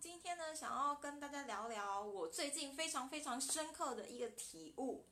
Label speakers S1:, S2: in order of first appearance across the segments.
S1: 今天呢，想要跟大家聊聊我最近非常非常深刻的一个体悟，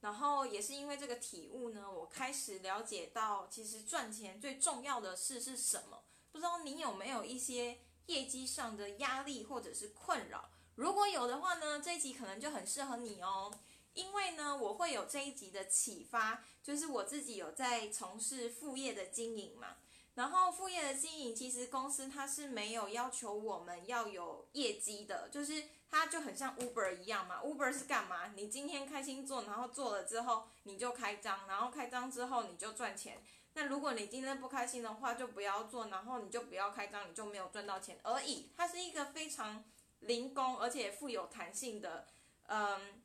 S1: 然后也是因为这个体悟呢，我开始了解到，其实赚钱最重要的事是什么。不知道你有没有一些业绩上的压力或者是困扰？如果有的话呢，这一集可能就很适合你哦。因为呢，我会有这一集的启发，就是我自己有在从事副业的经营嘛。然后副业的经营，其实公司它是没有要求我们要有业绩的，就是它就很像 Uber 一样嘛。Uber 是干嘛？你今天开心做，然后做了之后你就开张，然后开张之后你就赚钱。那如果你今天不开心的话，就不要做，然后你就不要开张，你就没有赚到钱而已。它是一个非常零工而且富有弹性的嗯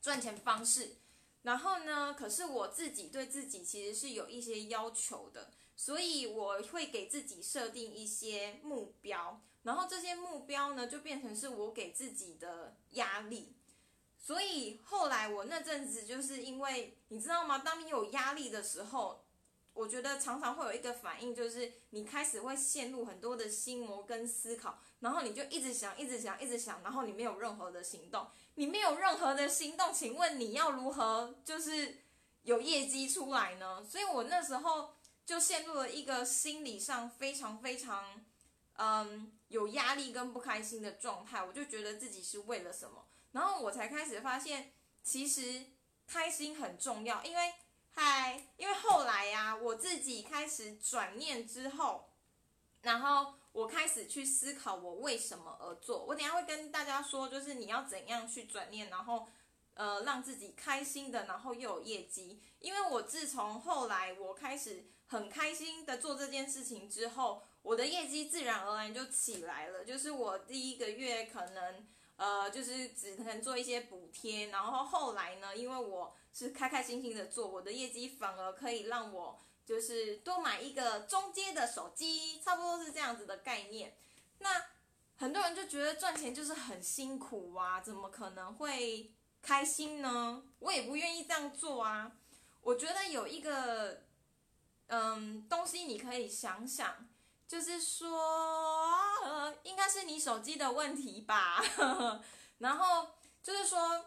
S1: 赚钱方式。然后呢，可是我自己对自己其实是有一些要求的。所以我会给自己设定一些目标，然后这些目标呢，就变成是我给自己的压力。所以后来我那阵子就是因为你知道吗？当你有压力的时候，我觉得常常会有一个反应，就是你开始会陷入很多的心魔跟思考，然后你就一直想，一直想，一直想，然后你没有任何的行动。你没有任何的行动，请问你要如何就是有业绩出来呢？所以我那时候。就陷入了一个心理上非常非常，嗯，有压力跟不开心的状态。我就觉得自己是为了什么，然后我才开始发现，其实开心很重要。因为，嗨，因为后来呀，我自己开始转念之后，然后我开始去思考我为什么而做。我等下会跟大家说，就是你要怎样去转念，然后。呃，让自己开心的，然后又有业绩。因为我自从后来我开始很开心的做这件事情之后，我的业绩自然而然就起来了。就是我第一个月可能呃，就是只能做一些补贴，然后后来呢，因为我是开开心心的做，我的业绩反而可以让我就是多买一个中阶的手机，差不多是这样子的概念。那很多人就觉得赚钱就是很辛苦啊，怎么可能会？开心呢，我也不愿意这样做啊。我觉得有一个，嗯，东西你可以想想，就是说，应该是你手机的问题吧。然后就是说，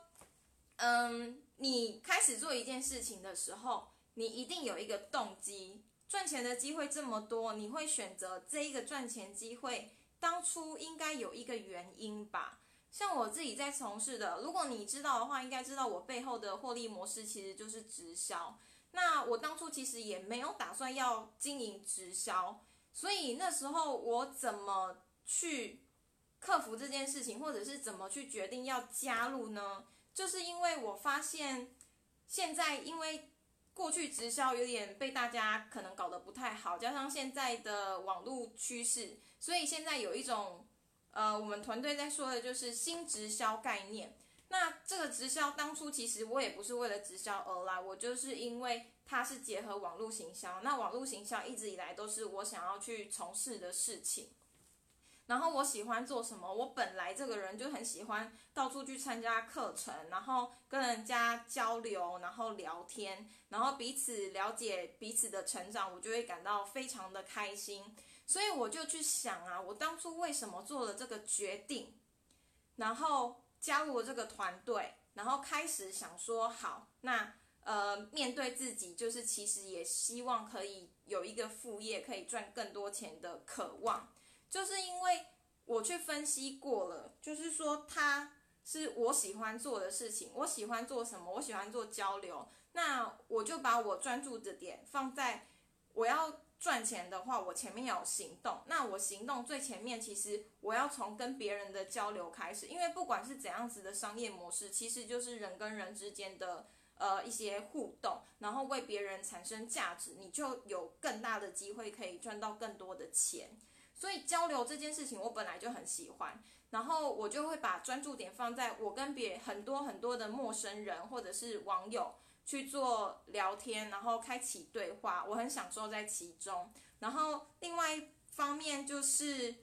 S1: 嗯，你开始做一件事情的时候，你一定有一个动机。赚钱的机会这么多，你会选择这一个赚钱机会，当初应该有一个原因吧。像我自己在从事的，如果你知道的话，应该知道我背后的获利模式其实就是直销。那我当初其实也没有打算要经营直销，所以那时候我怎么去克服这件事情，或者是怎么去决定要加入呢？就是因为我发现现在因为过去直销有点被大家可能搞得不太好，加上现在的网络趋势，所以现在有一种。呃，我们团队在说的就是新直销概念。那这个直销当初其实我也不是为了直销而来，我就是因为它是结合网络行销。那网络行销一直以来都是我想要去从事的事情。然后我喜欢做什么？我本来这个人就很喜欢到处去参加课程，然后跟人家交流，然后聊天，然后彼此了解彼此的成长，我就会感到非常的开心。所以我就去想啊，我当初为什么做了这个决定，然后加入了这个团队，然后开始想说好，那呃面对自己，就是其实也希望可以有一个副业，可以赚更多钱的渴望，就是因为我去分析过了，就是说它是我喜欢做的事情，我喜欢做什么，我喜欢做交流，那我就把我专注的点放在我要。赚钱的话，我前面要有行动。那我行动最前面，其实我要从跟别人的交流开始，因为不管是怎样子的商业模式，其实就是人跟人之间的呃一些互动，然后为别人产生价值，你就有更大的机会可以赚到更多的钱。所以交流这件事情，我本来就很喜欢，然后我就会把专注点放在我跟别很多很多的陌生人或者是网友。去做聊天，然后开启对话，我很享受在其中。然后另外一方面就是，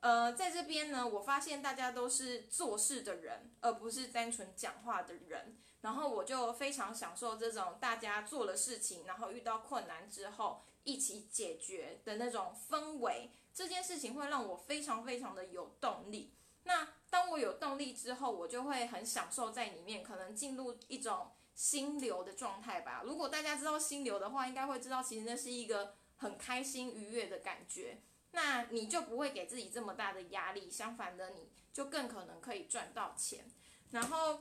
S1: 呃，在这边呢，我发现大家都是做事的人，而不是单纯讲话的人。然后我就非常享受这种大家做了事情，然后遇到困难之后一起解决的那种氛围。这件事情会让我非常非常的有动力。那当我有动力之后，我就会很享受在里面，可能进入一种心流的状态吧。如果大家知道心流的话，应该会知道其实那是一个很开心愉悦的感觉。那你就不会给自己这么大的压力，相反的，你就更可能可以赚到钱。然后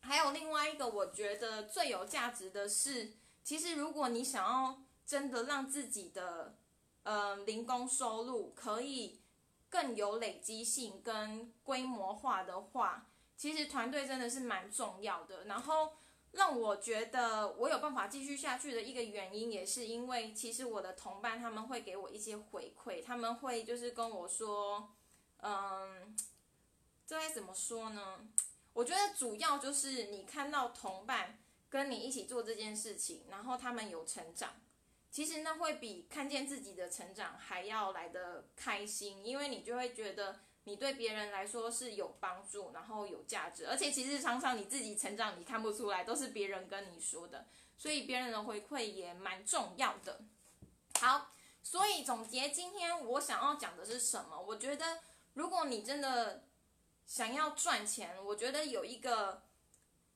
S1: 还有另外一个，我觉得最有价值的是，其实如果你想要真的让自己的呃零工收入可以更有累积性跟规模化的话，其实团队真的是蛮重要的。然后。让我觉得我有办法继续下去的一个原因，也是因为其实我的同伴他们会给我一些回馈，他们会就是跟我说，嗯，这该怎么说呢？我觉得主要就是你看到同伴跟你一起做这件事情，然后他们有成长，其实那会比看见自己的成长还要来的开心，因为你就会觉得。你对别人来说是有帮助，然后有价值，而且其实常常你自己成长你看不出来，都是别人跟你说的，所以别人的回馈也蛮重要的。好，所以总结今天我想要讲的是什么？我觉得如果你真的想要赚钱，我觉得有一个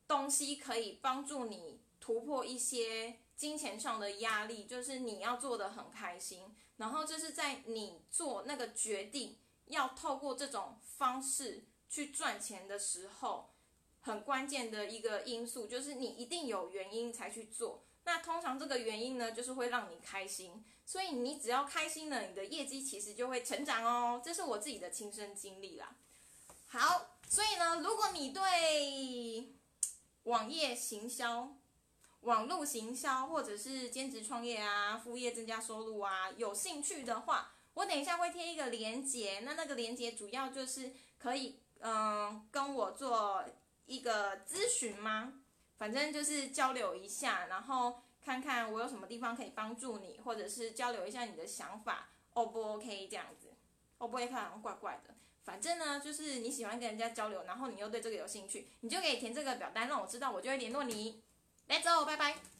S1: 东西可以帮助你突破一些金钱上的压力，就是你要做的很开心，然后就是在你做那个决定。要透过这种方式去赚钱的时候，很关键的一个因素就是你一定有原因才去做。那通常这个原因呢，就是会让你开心。所以你只要开心了，你的业绩其实就会成长哦。这是我自己的亲身经历啦。好，所以呢，如果你对网页行销、网络行销或者是兼职创业啊、副业增加收入啊有兴趣的话，我等一下会贴一个链接，那那个链接主要就是可以，嗯，跟我做一个咨询吗？反正就是交流一下，然后看看我有什么地方可以帮助你，或者是交流一下你的想法，O 不 OK 这样子？O 不 OK 好像怪怪的。反正呢，就是你喜欢跟人家交流，然后你又对这个有兴趣，你就可以填这个表单，让我知道，我就会联络你。Let's go，拜拜。